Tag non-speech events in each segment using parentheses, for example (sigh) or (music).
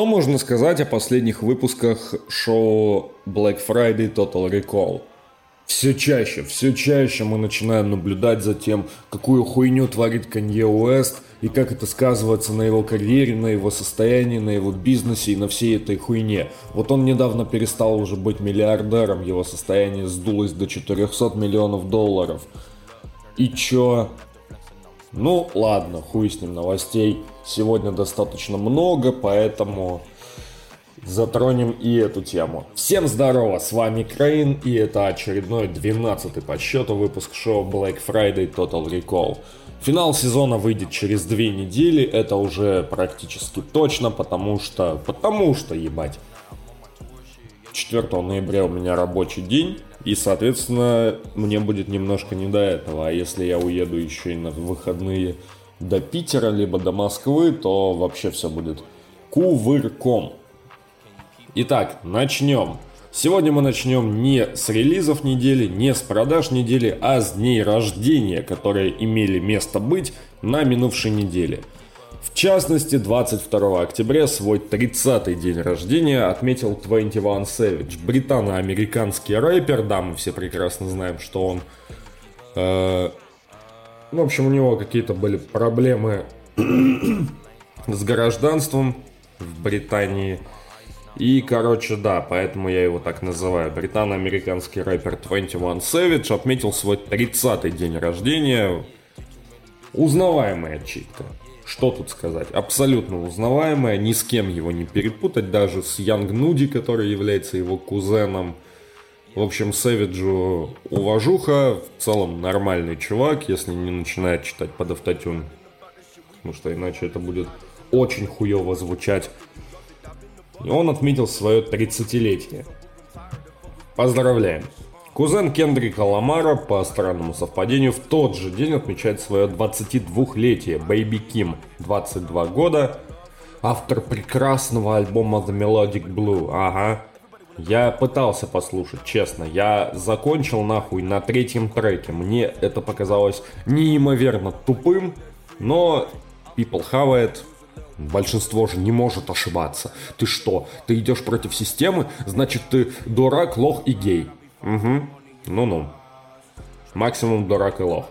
Что можно сказать о последних выпусках шоу Black Friday Total Recall? Все чаще, все чаще мы начинаем наблюдать за тем, какую хуйню творит Канье Уэст и как это сказывается на его карьере, на его состоянии, на его бизнесе и на всей этой хуйне. Вот он недавно перестал уже быть миллиардером, его состояние сдулось до 400 миллионов долларов. И чё? Ну ладно, хуй с ним новостей. Сегодня достаточно много, поэтому затронем и эту тему. Всем здорово, с вами Крейн, и это очередной 12 по счету выпуск шоу Black Friday Total Recall. Финал сезона выйдет через две недели, это уже практически точно, потому что, потому что, ебать. 4 ноября у меня рабочий день, и, соответственно, мне будет немножко не до этого. А если я уеду еще и на выходные до Питера, либо до Москвы, то вообще все будет кувырком. Итак, начнем. Сегодня мы начнем не с релизов недели, не с продаж недели, а с дней рождения, которые имели место быть на минувшей неделе – в частности, 22 октября свой 30-й день рождения отметил 21 Savage, британо-американский рэпер, да, мы все прекрасно знаем, что он... Э, в общем, у него какие-то были проблемы (clears throat) с гражданством в Британии. И, короче, да, поэтому я его так называю. Британо-американский рэпер 21 Savage отметил свой 30-й день рождения. Узнаваемая читка что тут сказать? Абсолютно узнаваемая, ни с кем его не перепутать, даже с Янг Нуди, который является его кузеном. В общем, Сэвиджу уважуха, в целом нормальный чувак, если не начинает читать под автотюн. Потому что иначе это будет очень хуево звучать. И он отметил свое 30-летие. Поздравляем! Кузен Кендрика Ламара, по странному совпадению, в тот же день отмечает свое 22-летие. Бэйби Ким, 22 года, автор прекрасного альбома The Melodic Blue. Ага. Я пытался послушать, честно. Я закончил нахуй на третьем треке. Мне это показалось неимоверно тупым, но people it. Большинство же не может ошибаться. Ты что, ты идешь против системы? Значит, ты дурак, лох и гей. Угу. Ну-ну. Максимум дурак и лох.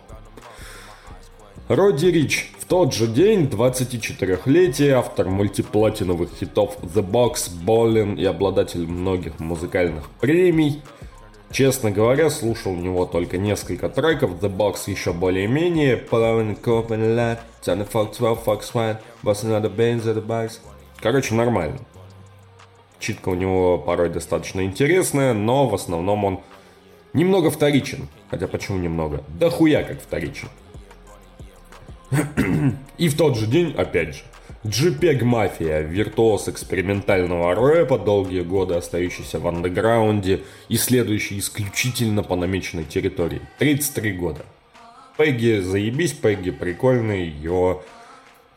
Родди Рич. В тот же день, 24-летие, автор мультиплатиновых хитов The Box, Ballin и обладатель многих музыкальных премий. Честно говоря, слушал у него только несколько треков, The Box еще более-менее. Короче, нормально. Читка у него порой достаточно интересная, но в основном он немного вторичен. Хотя почему немного? Да хуя как вторичен. И в тот же день, опять же, JPEG Mafia, виртуоз экспериментального рэпа, долгие годы остающийся в андеграунде и следующий исключительно по намеченной территории. 33 года. Пегги заебись, Пегги прикольный, его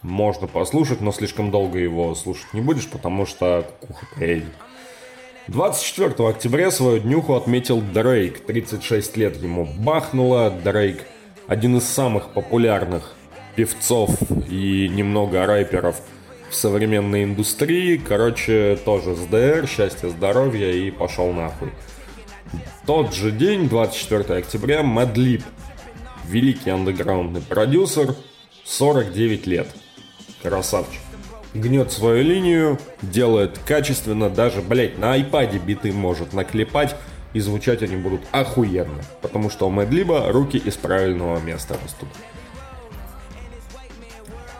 можно послушать, но слишком долго его слушать не будешь, потому что кукуха поедет. 24 октября свою днюху отметил Дрейк. 36 лет ему бахнуло. Дрейк один из самых популярных певцов и немного рэперов в современной индустрии. Короче, тоже с ДР, счастья, здоровья и пошел нахуй. Тот же день, 24 октября, Мадлип, великий андеграундный продюсер, 49 лет – Красавчик. Гнет свою линию, делает качественно, даже, блять, на айпаде биты может наклепать, и звучать они будут охуенно, потому что у Мэдлиба руки из правильного места растут.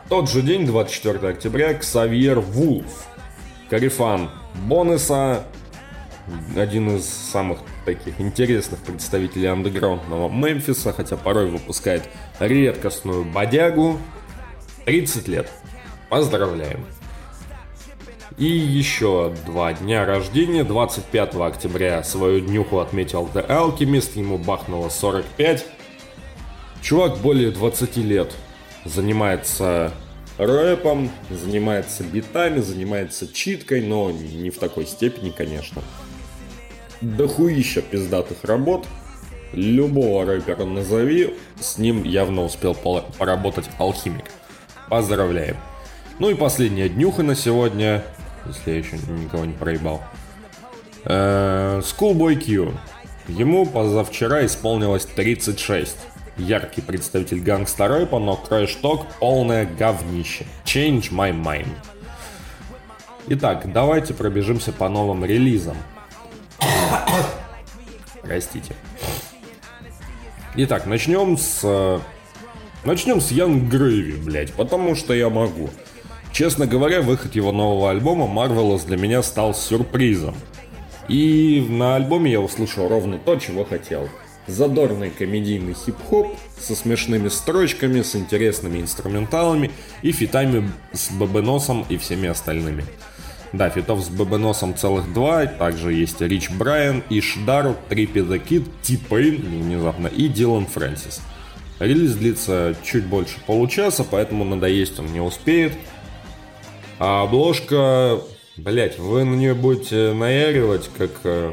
Тот же день, 24 октября, Ксавьер Вулф, Карифан Бонуса, один из самых таких интересных представителей андеграундного Мемфиса, хотя порой выпускает редкостную бодягу, 30 лет. Поздравляем! И еще два дня рождения. 25 октября свою днюху отметил The Alchemist, ему бахнуло 45. Чувак более 20 лет занимается рэпом, занимается битами, занимается читкой, но не в такой степени, конечно. Дохуища пиздатых работ. Любого рэпера назови, с ним явно успел поработать алхимик. Поздравляем! Ну и последняя днюха на сегодня. если я еще никого не проебал. Э, Schoolboy Q. Ему позавчера исполнилось 36. Яркий представитель гангста рэпа, но трэш-ток полное говнище. Change my mind. Итак, давайте пробежимся по новым релизам. Простите. Итак, начнем с... Начнем с Young Gravy, блять, потому что я могу. Честно говоря, выход его нового альбома Marvelous для меня стал сюрпризом. И на альбоме я услышал ровно то, чего хотел. Задорный комедийный хип-хоп со смешными строчками, с интересными инструменталами и фитами с Бабеносом и всеми остальными. Да, фитов с Бабеносом целых два, также есть Рич Брайан, Ишдар, Триппи The Kid, Ти Пейн, внезапно, и Дилан Фрэнсис. Релиз длится чуть больше получаса, поэтому надоесть он не успеет. А обложка, блять, вы на нее будете наяривать, как э,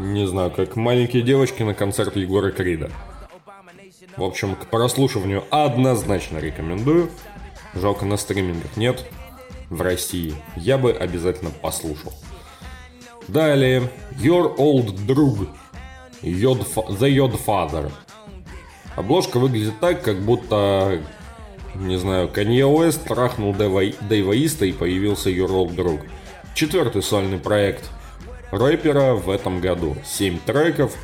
не знаю, как маленькие девочки на концерт Егора Крида. В общем, к прослушиванию однозначно рекомендую. Жалко на стримингах нет в России. Я бы обязательно послушал. Далее, Your Old Drug, The Yod Father. Обложка выглядит так, как будто, не знаю, Kanye West трахнул Дэйва Иста и появился Old Drug. Четвертый сольный проект рэпера в этом году. 7 треков.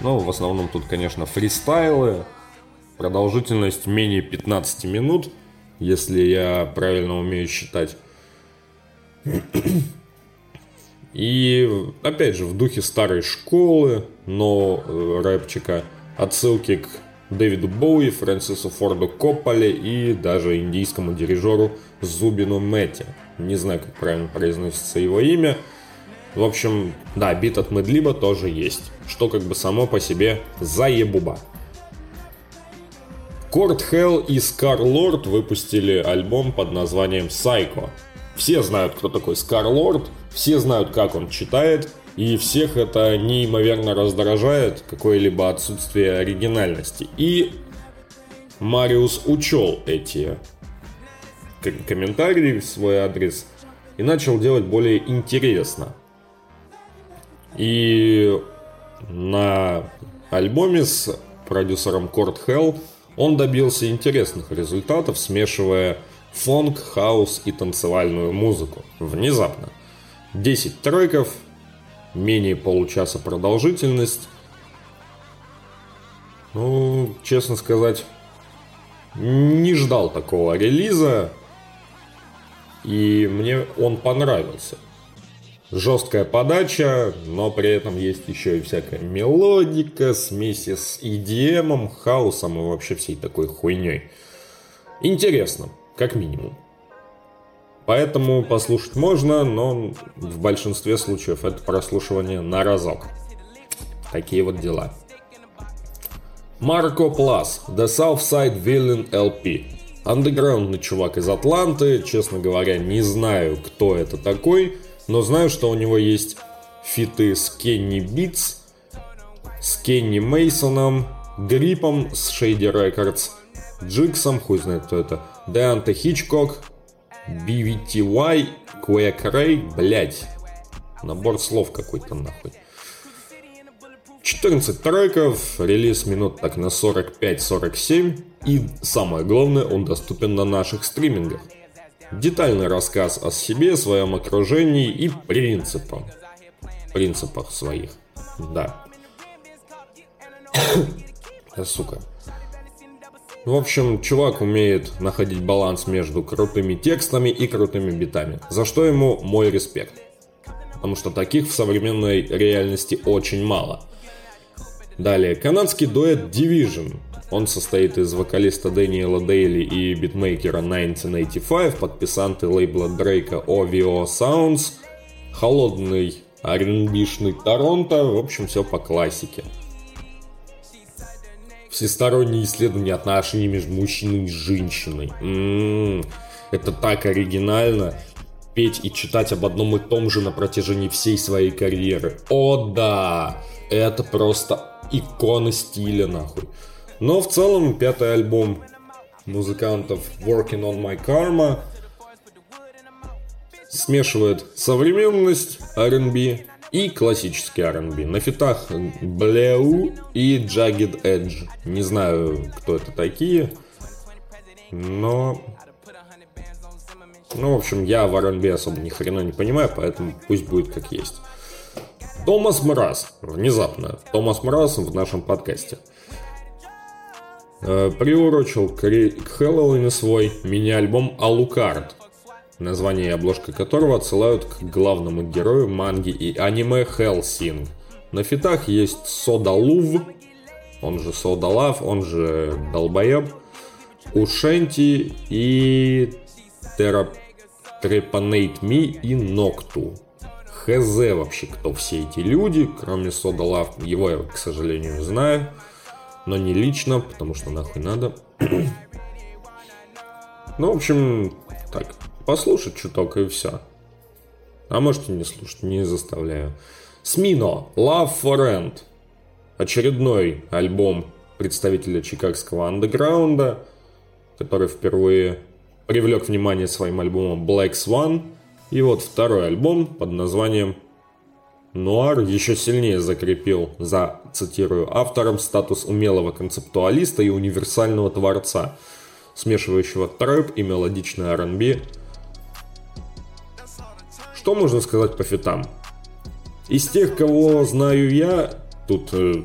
Ну, в основном тут, конечно, фристайлы. Продолжительность менее 15 минут, если я правильно умею считать. И, опять же, в духе старой школы, но э, рэпчика. Отсылки к Дэвиду Боуи, Фрэнсису Форду Копполе и даже индийскому дирижеру Зубину Мэтти. Не знаю, как правильно произносится его имя. В общем, да, бит от Медлиба тоже есть, что как бы само по себе заебуба. Корт Хелл и Скар Лорд выпустили альбом под названием Psycho. Все знают, кто такой Скар Лорд, все знают, как он читает, и всех это неимоверно раздражает, какое-либо отсутствие оригинальности. И Мариус учел эти комментарии в свой адрес и начал делать более интересно. И на альбоме с продюсером Корт Хелл он добился интересных результатов, смешивая фонк, хаус и танцевальную музыку. Внезапно. 10 треков, менее получаса продолжительность. Ну, честно сказать, не ждал такого релиза. И мне он понравился жесткая подача, но при этом есть еще и всякая мелодика, смеси с EDM, хаосом и вообще всей такой хуйней. Интересно, как минимум. Поэтому послушать можно, но в большинстве случаев это прослушивание на разок. Такие вот дела. Марко Плас, The Southside Villain LP. Андеграундный чувак из Атланты, честно говоря, не знаю, кто это такой – но знаю, что у него есть фиты с Кенни Битс, с Кенни Мейсоном, Гриппом с Shady Records, Джиксом, хуй знает кто это, Деанте Хичкок, BVTY, Quake Ray, блять, набор слов какой-то нахуй. 14 треков, релиз минут так на 45-47, и самое главное, он доступен на наших стримингах детальный рассказ о себе, своем окружении и принципах. Принципах своих. Да. (coughs) Сука. В общем, чувак умеет находить баланс между крутыми текстами и крутыми битами, за что ему мой респект. Потому что таких в современной реальности очень мало. Далее, канадский дуэт Division он состоит из вокалиста Дэниела Дейли и битмейкера 1985, подписанты лейбла Дрейка OVO Sounds, холодный rb Торонто, в общем, все по классике. Всесторонние исследования отношений между мужчиной и женщиной. М-м-м, это так оригинально. Петь и читать об одном и том же на протяжении всей своей карьеры. О да! Это просто икона стиля, нахуй. Но в целом пятый альбом музыкантов Working on My Karma смешивает современность R&B и классический R&B. На фитах Bleu и Jagged Edge. Не знаю, кто это такие, но... Ну, в общем, я в R&B особо ни хрена не понимаю, поэтому пусть будет как есть. Томас Мраз. Внезапно. Томас Мраз в нашем подкасте. Э, приурочил к Хэллоуину свой мини-альбом Алукард название и обложка которого отсылают к главному герою манги и аниме Хелсинг. На фитах есть Сода Лув, он же Сода Лав, он же Долбоеб, Ушенти и Терра Трепанейт Ми и Нокту. Хз вообще, кто все эти люди, кроме Сода Лав. Его я, к сожалению, знаю, но не лично, потому что нахуй надо. (clears throat) ну, в общем, так, послушать чуток и все. А можете не слушать, не заставляю. Смино, Love for End. Очередной альбом представителя чикагского андеграунда, который впервые привлек внимание своим альбомом Black Swan. И вот второй альбом под названием Нуар еще сильнее закрепил за, цитирую, автором статус умелого концептуалиста и универсального творца, смешивающего трэп и мелодичный R&B что можно сказать по фитам? Из тех, кого знаю я, тут э,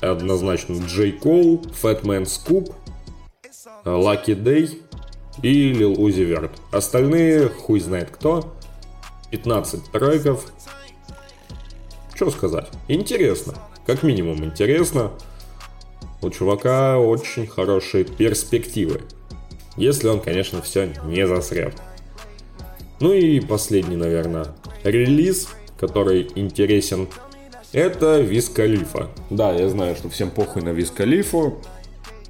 однозначно Джей Кол, Фэтмен Скуп, Лаки Дэй и Лил Узи Верт. Остальные хуй знает кто. 15 треков. Что сказать? Интересно. Как минимум интересно. У чувака очень хорошие перспективы. Если он, конечно, все не засрет. Ну и последний, наверное, релиз, который интересен, это Виз Калифа. Да, я знаю, что всем похуй на Виз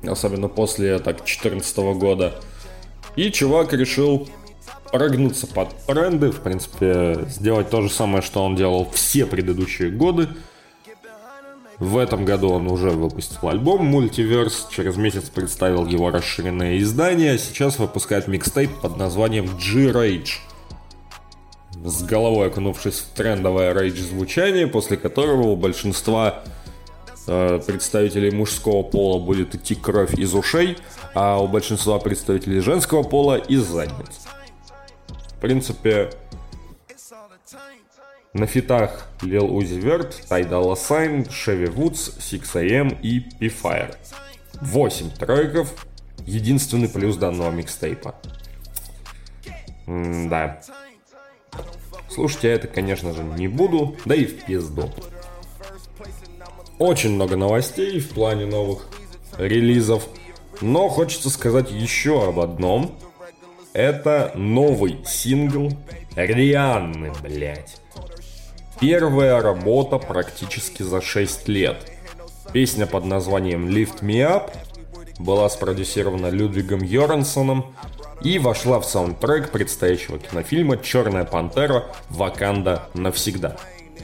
особенно после так 14 года. И чувак решил прогнуться под тренды, в принципе, сделать то же самое, что он делал все предыдущие годы. В этом году он уже выпустил альбом Multiverse, через месяц представил его расширенное издание, а сейчас выпускает микстейп под названием G-Rage – с головой окунувшись в трендовое рейдж-звучание, после которого у большинства э, представителей мужского пола будет идти кровь из ушей, а у большинства представителей женского пола из задниц. В принципе, на фитах Lil Uzi Vert, Ty Dolla Sign, Chevy Woods, 6AM и P-Fire. 8 треков, единственный плюс данного микстейпа. М да. Слушать я это, конечно же, не буду, да и в пизду. Очень много новостей в плане новых релизов, но хочется сказать еще об одном. Это новый сингл Рианны, блять. Первая работа практически за 6 лет. Песня под названием Lift Me Up была спродюсирована Людвигом Йорансоном и вошла в саундтрек предстоящего кинофильма «Черная пантера. Ваканда навсегда».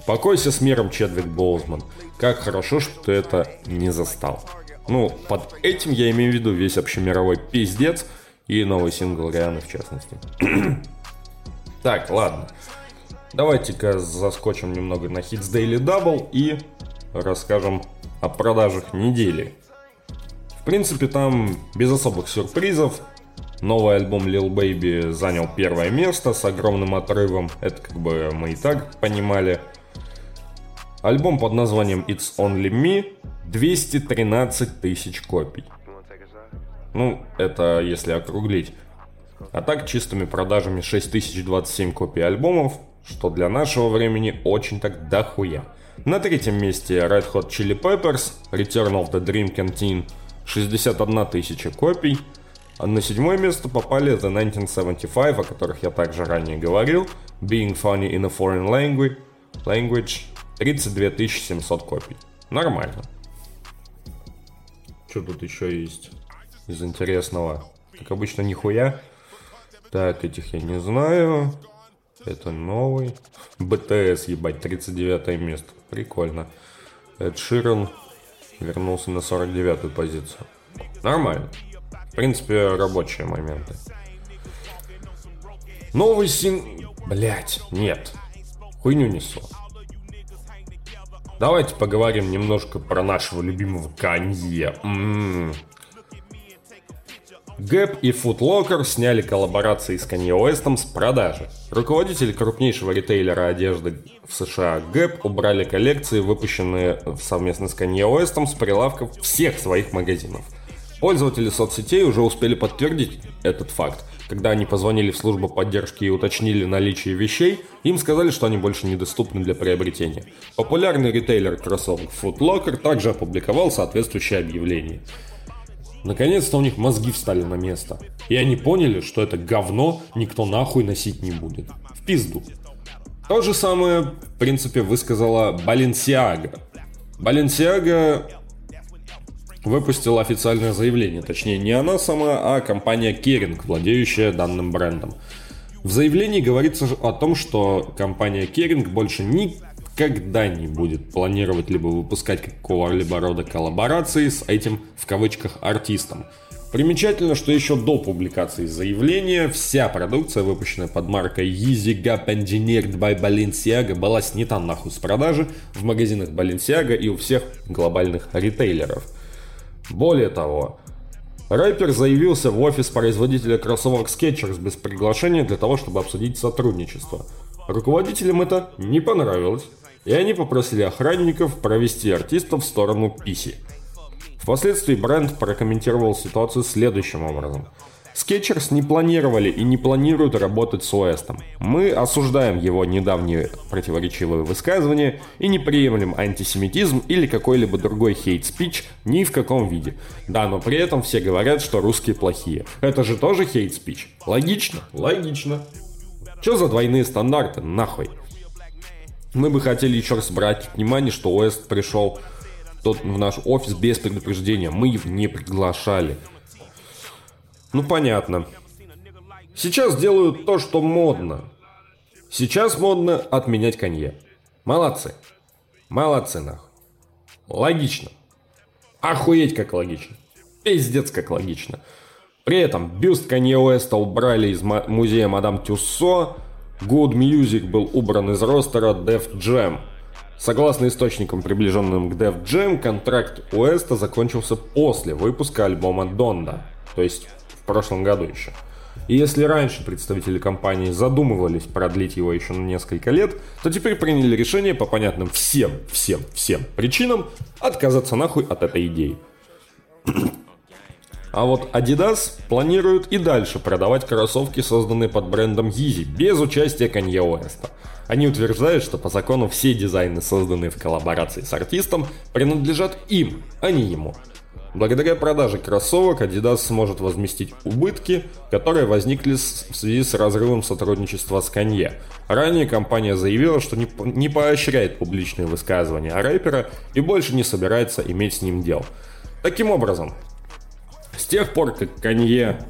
Покойся с миром, Чедвик Боузман. Как хорошо, что ты это не застал. Ну, под этим я имею в виду весь общемировой пиздец и новый сингл Рианы в частности. (clears throat) так, ладно. Давайте-ка заскочим немного на Hits Daily Double и расскажем о продажах недели. В принципе, там без особых сюрпризов. Новый альбом Lil Baby занял первое место с огромным отрывом. Это как бы мы и так понимали. Альбом под названием It's Only Me 213 тысяч копий. Ну, это если округлить. А так чистыми продажами 6027 копий альбомов, что для нашего времени очень так дохуя. На третьем месте Red Hot Chili Peppers, Return of the Dream Canteen, 61 тысяча копий – а на седьмое место попали The 1975, о которых я также ранее говорил, Being Funny in a Foreign Language, language 32 700 копий. Нормально. Что тут еще есть из интересного? Как обычно, нихуя. Так, этих я не знаю. Это новый. БТС, ебать, 39 место. Прикольно. Эд Ширен вернулся на 49-ю позицию. Нормально. В принципе, рабочие моменты. Новый син... Блять, нет. Хуйню несу. Давайте поговорим немножко про нашего любимого Канье. М-м-м. Гэп и Locker сняли коллаборации с Kanye West с продажи. Руководители крупнейшего ритейлера одежды в США Гэп убрали коллекции, выпущенные совместно с Kanye West с прилавков всех своих магазинов. Пользователи соцсетей уже успели подтвердить этот факт, когда они позвонили в службу поддержки и уточнили наличие вещей, им сказали, что они больше недоступны для приобретения. Популярный ритейлер кроссовок Foot Locker также опубликовал соответствующее объявление. Наконец-то у них мозги встали на место. И они поняли, что это говно никто нахуй носить не будет. В пизду. То же самое, в принципе, высказала Баленсиага. Баленсиага выпустила официальное заявление, точнее не она сама, а компания Kering, владеющая данным брендом. В заявлении говорится о том, что компания Kering больше никогда не будет планировать либо выпускать какого-либо рода коллаборации с этим, в кавычках, артистом. Примечательно, что еще до публикации заявления вся продукция, выпущенная под маркой Yeezy Gap Engineered by Balenciaga, была снята нахуй с продажи в магазинах Balenciaga и у всех глобальных ритейлеров – более того, рэпер заявился в офис производителя кроссовок Skechers без приглашения для того, чтобы обсудить сотрудничество. Руководителям это не понравилось, и они попросили охранников провести артиста в сторону Писи. Впоследствии бренд прокомментировал ситуацию следующим образом – Skechers не планировали и не планируют работать с Уэстом. Мы осуждаем его недавние противоречивые высказывания и не приемлем антисемитизм или какой-либо другой hate speech ни в каком виде. Да, но при этом все говорят, что русские плохие. Это же тоже hate speech. Логично? Логично. Что за двойные стандарты? Нахуй. Мы бы хотели еще раз обратить внимание, что Уэст пришел тот в наш офис без предупреждения. Мы его не приглашали. Ну понятно. Сейчас делают то, что модно. Сейчас модно отменять конье. Молодцы. Молодцы нахуй. Логично. Охуеть как логично. Пиздец как логично. При этом бюст Канье Уэста убрали из музея Мадам Тюссо, Good Music был убран из ростера Def Jam. Согласно источникам, приближенным к Def Jam, контракт Уэста закончился после выпуска альбома Донда, то есть в прошлом году еще. И если раньше представители компании задумывались продлить его еще на несколько лет, то теперь приняли решение по понятным всем, всем, всем причинам отказаться нахуй от этой идеи. А вот Adidas планирует и дальше продавать кроссовки, созданные под брендом Yeezy, без участия Kanye West. Они утверждают, что по закону все дизайны, созданные в коллаборации с артистом, принадлежат им, а не ему. Благодаря продаже кроссовок Adidas сможет возместить убытки, которые возникли в связи с разрывом сотрудничества с Kanye. Ранее компания заявила, что не, не поощряет публичные высказывания рэпера и больше не собирается иметь с ним дел. Таким образом, с тех пор, как Kanye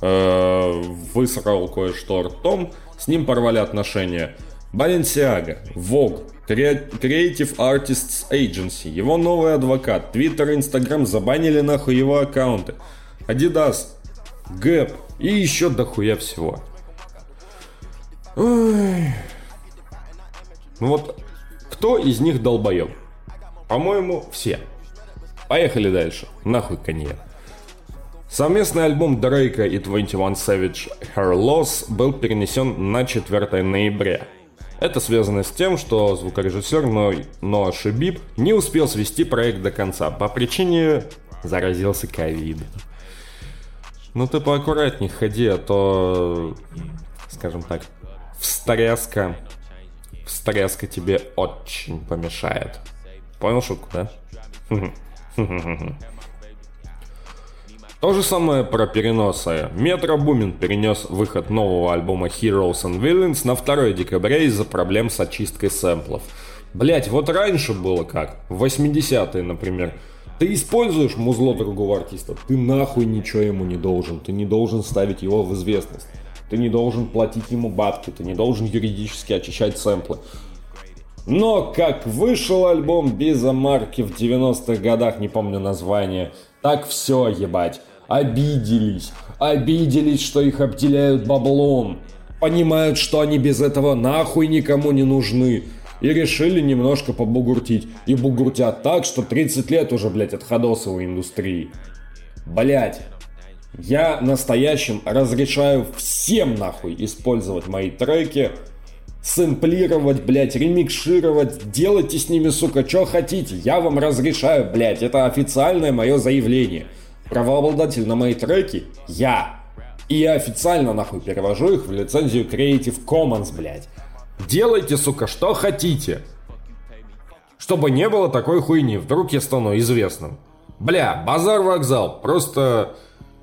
э, высрал кое-что ртом, с ним порвали отношения Balenciaga, Vogue, Creative Artists Agency, его новый адвокат, Twitter и Instagram забанили нахуй его аккаунты, Adidas, Gap и еще дохуя всего. Ой. Ну вот, кто из них долбоеб? По-моему, все. Поехали дальше. Нахуй коньяк. Совместный альбом Дрейка и 21 Savage Her Loss был перенесен на 4 ноября. Это связано с тем, что звукорежиссер Ноа Шибиб не успел свести проект до конца по причине заразился ковид. Ну ты поаккуратнее ходи, а то, скажем так, встряска, встряска тебе очень помешает. Понял шутку, да? (laughs) То же самое про переносы. Метро Бумин перенес выход нового альбома Heroes and Villains на 2 декабря из-за проблем с очисткой сэмплов. Блять, вот раньше было как, в 80-е, например. Ты используешь музло другого артиста, ты нахуй ничего ему не должен, ты не должен ставить его в известность. Ты не должен платить ему бабки, ты не должен юридически очищать сэмплы. Но как вышел альбом Биза Марки в 90-х годах, не помню название, так все ебать обиделись. Обиделись, что их обделяют баблом. понимают, что они без этого нахуй никому не нужны. И решили немножко побугуртить. И бугуртят так, что 30 лет уже, блядь, от ходосовой индустрии. Блять. Я настоящим разрешаю всем нахуй использовать мои треки, сэмплировать, блять, ремикшировать, делайте с ними, сука, что хотите. Я вам разрешаю, блять, это официальное мое заявление. Правообладатель на мои треки я. И я официально нахуй перевожу их в лицензию Creative Commons, блять. Делайте, сука, что хотите. Чтобы не было такой хуйни, вдруг я стану известным. Бля, базар-вокзал, просто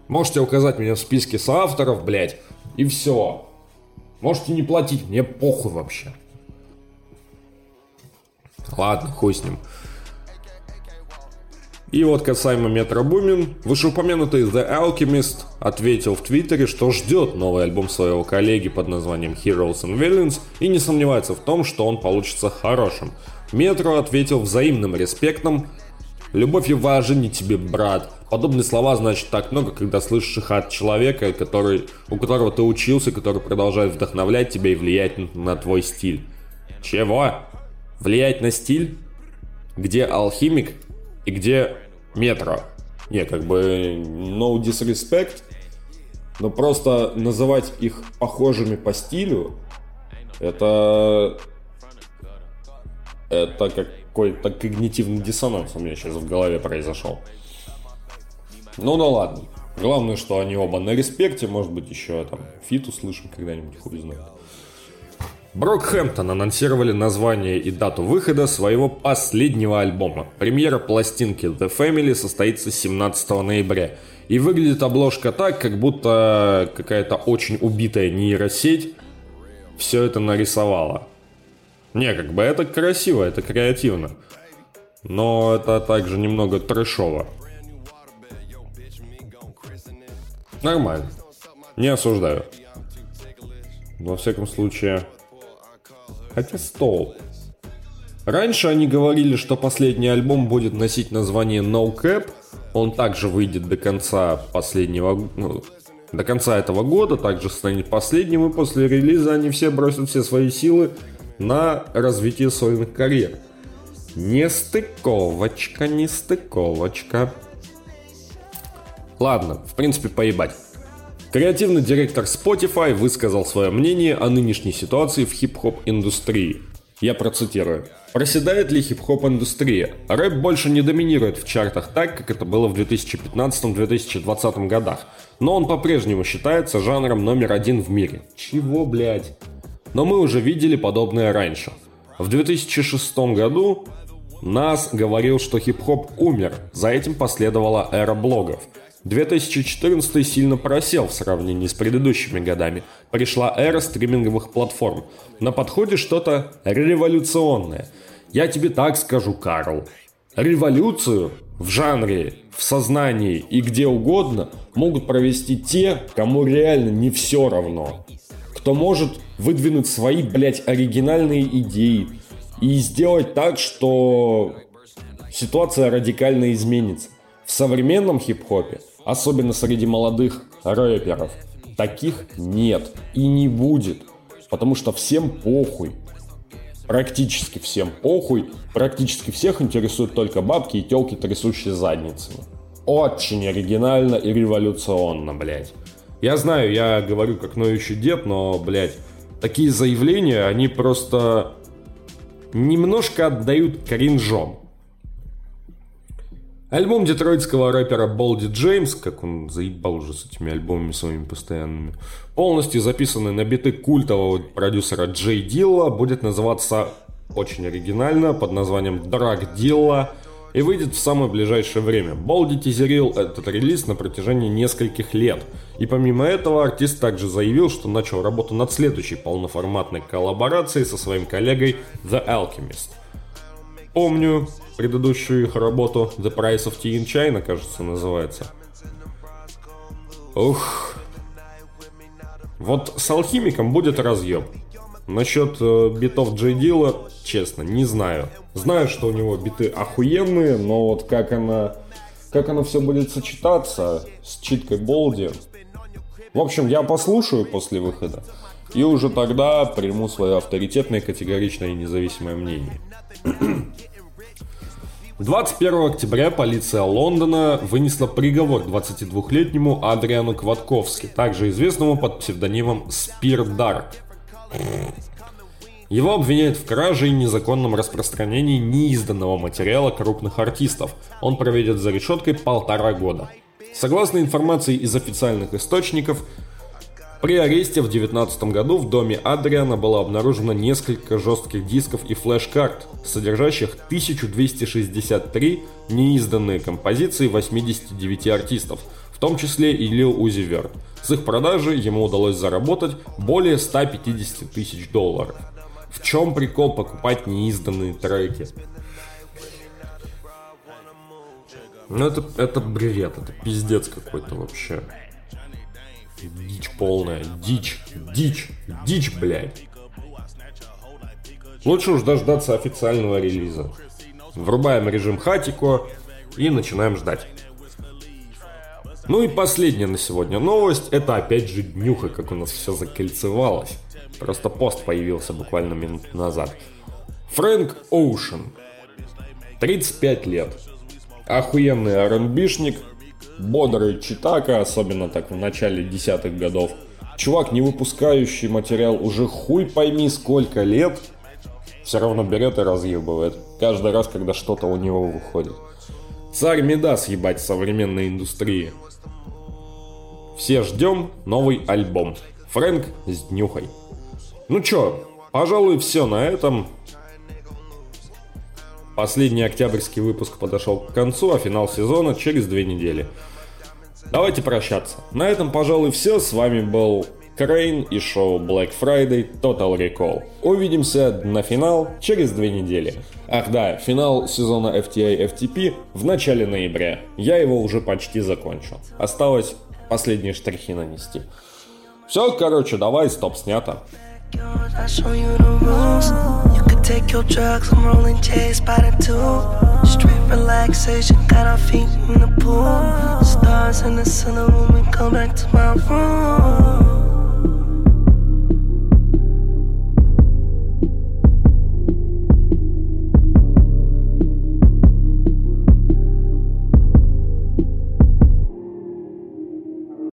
можете указать меня в списке соавторов, блять, и все. Можете не платить, мне похуй вообще. Ладно, хуй с ним. И вот касаемо Метро Бумин, вышеупомянутый The Alchemist ответил в Твиттере, что ждет новый альбом своего коллеги под названием Heroes and Villains и не сомневается в том, что он получится хорошим. Метро ответил взаимным респектом, Любовь и уважение тебе, брат. Подобные слова значит так много, когда слышишь их от человека, который, у которого ты учился, который продолжает вдохновлять тебя и влиять на, на твой стиль. Чего? Влиять на стиль? Где алхимик и где метро? Не, как бы no disrespect, но просто называть их похожими по стилю, это... Это как какой-то когнитивный диссонанс у меня сейчас в голове произошел. Ну да ладно. Главное, что они оба на респекте, может быть, еще там фит услышим когда-нибудь, хуй знает. Brockhampton анонсировали название и дату выхода своего последнего альбома. Премьера пластинки The Family состоится 17 ноября. И выглядит обложка так, как будто какая-то очень убитая нейросеть все это нарисовала. Не, как бы это красиво, это креативно. Но это также немного трэшово. Нормально. Не осуждаю. Во всяком случае... Хотя стол. Раньше они говорили, что последний альбом будет носить название No Cap. Он также выйдет до конца последнего... Ну, до конца этого года, также станет последним, и после релиза они все бросят все свои силы на развитие сольных карьер. Нестыковочка, нестыковочка. Ладно, в принципе, поебать. Креативный директор Spotify высказал свое мнение о нынешней ситуации в хип-хоп индустрии. Я процитирую. Проседает ли хип-хоп индустрия? Рэп больше не доминирует в чартах так, как это было в 2015-2020 годах. Но он по-прежнему считается жанром номер один в мире. Чего, блядь? Но мы уже видели подобное раньше. В 2006 году Нас говорил, что хип-хоп умер, за этим последовала эра блогов. 2014 сильно просел в сравнении с предыдущими годами. Пришла эра стриминговых платформ. На подходе что-то революционное. Я тебе так скажу, Карл. Революцию в жанре, в сознании и где угодно могут провести те, кому реально не все равно кто может выдвинуть свои, блядь, оригинальные идеи и сделать так, что ситуация радикально изменится. В современном хип-хопе, особенно среди молодых рэперов, таких нет и не будет, потому что всем похуй. Практически всем похуй, практически всех интересуют только бабки и телки, трясущие задницами. Очень оригинально и революционно, блядь. Я знаю, я говорю как ноющий дед, но, блядь, такие заявления, они просто немножко отдают кринжом. Альбом детройтского рэпера Болди Джеймс, как он заебал уже с этими альбомами своими постоянными, полностью записанный на биты культового продюсера Джей Дилла, будет называться очень оригинально под названием Драг Дилла и выйдет в самое ближайшее время. Болди тизерил этот релиз на протяжении нескольких лет. И помимо этого артист также заявил, что начал работу над следующей полноформатной коллаборацией со своим коллегой The Alchemist. Помню предыдущую их работу The Price of Tea in China, кажется, называется. Ух. Вот с алхимиком будет разъеб. Насчет э, битов Джей Дила, честно, не знаю. Знаю, что у него биты охуенные, но вот как она, как она все будет сочетаться с читкой Болди. В общем, я послушаю после выхода. И уже тогда приму свое авторитетное, категоричное и независимое мнение. (clears throat) 21 октября полиция Лондона вынесла приговор 22-летнему Адриану Кватковски, также известному под псевдонимом Спир Дарк. Его обвиняют в краже и незаконном распространении неизданного материала крупных артистов. Он проведет за решеткой полтора года. Согласно информации из официальных источников, при аресте в 2019 году в доме Адриана было обнаружено несколько жестких дисков и флеш-карт, содержащих 1263 неизданные композиции 89 артистов, в том числе и Лил Узи Верт. С их продажи ему удалось заработать более 150 тысяч долларов. В чем прикол покупать неизданные треки? Ну это, это бред, это пиздец какой-то вообще. Дичь полная, дичь, дичь, дичь, блядь. Лучше уж дождаться официального релиза. Врубаем режим Хатико и начинаем ждать. Ну и последняя на сегодня новость, это опять же днюха, как у нас все закольцевалось. Просто пост появился буквально минут назад. Фрэнк Оушен. 35 лет. Охуенный R&Bшник, бодрый читака, особенно так в начале десятых годов. Чувак, не выпускающий материал уже хуй пойми сколько лет, все равно берет и разъебывает. Каждый раз, когда что-то у него выходит. Царь Медас, ебать, современной индустрии. Все ждем новый альбом. Фрэнк с днюхой. Ну чё, пожалуй, все на этом. Последний октябрьский выпуск подошел к концу, а финал сезона через две недели. Давайте прощаться. На этом, пожалуй, все. С вами был Крейн и шоу Black Friday Total Recall. Увидимся на финал через две недели. Ах да, финал сезона FTA FTP в начале ноября. Я его уже почти закончил. Осталось последние штрихи нанести. Все, короче, давай, стоп, снято. I show you the rules. You can take your drugs, I'm rolling J's by the two. Straight relaxation, got our feet in the pool. Stars in the center when we come back to my room.